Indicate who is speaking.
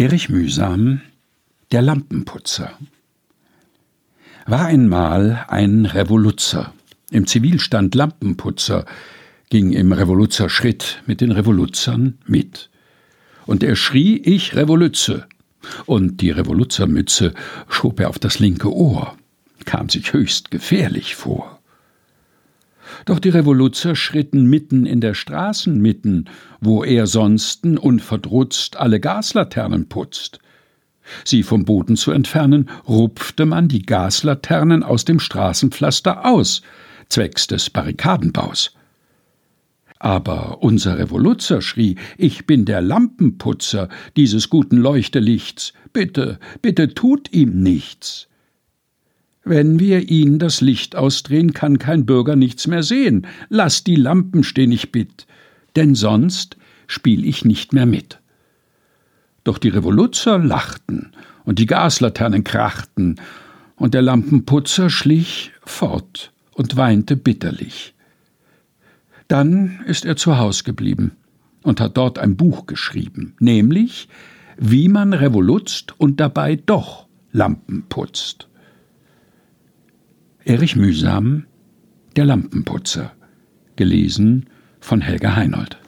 Speaker 1: Erich Mühsam Der Lampenputzer War einmal ein Revoluzer, im Zivilstand Lampenputzer, ging im Revoluzerschritt mit den Revoluzern mit. Und er schrie, ich Revolütze, und die Revoluzermütze schob er auf das linke Ohr, kam sich höchst gefährlich vor. Doch die Revoluzer schritten mitten in der Straßenmitten, wo er sonsten unverdrutzt alle Gaslaternen putzt. Sie vom Boden zu entfernen, rupfte man die Gaslaternen aus dem Straßenpflaster aus, zwecks des Barrikadenbaus. Aber unser Revoluzer schrie, ich bin der Lampenputzer dieses guten Leuchtelichts, bitte, bitte tut ihm nichts. Wenn wir ihn das Licht ausdrehen, kann kein Bürger nichts mehr sehen. Lass die Lampen stehen, ich bitt, denn sonst spiel ich nicht mehr mit. Doch die Revoluzer lachten und die Gaslaternen krachten, und der Lampenputzer schlich fort und weinte bitterlich. Dann ist er zu Haus geblieben und hat dort ein Buch geschrieben, nämlich Wie man revolutzt und dabei doch Lampen putzt. Erich Mühsam Der Lampenputzer gelesen von Helga Heinold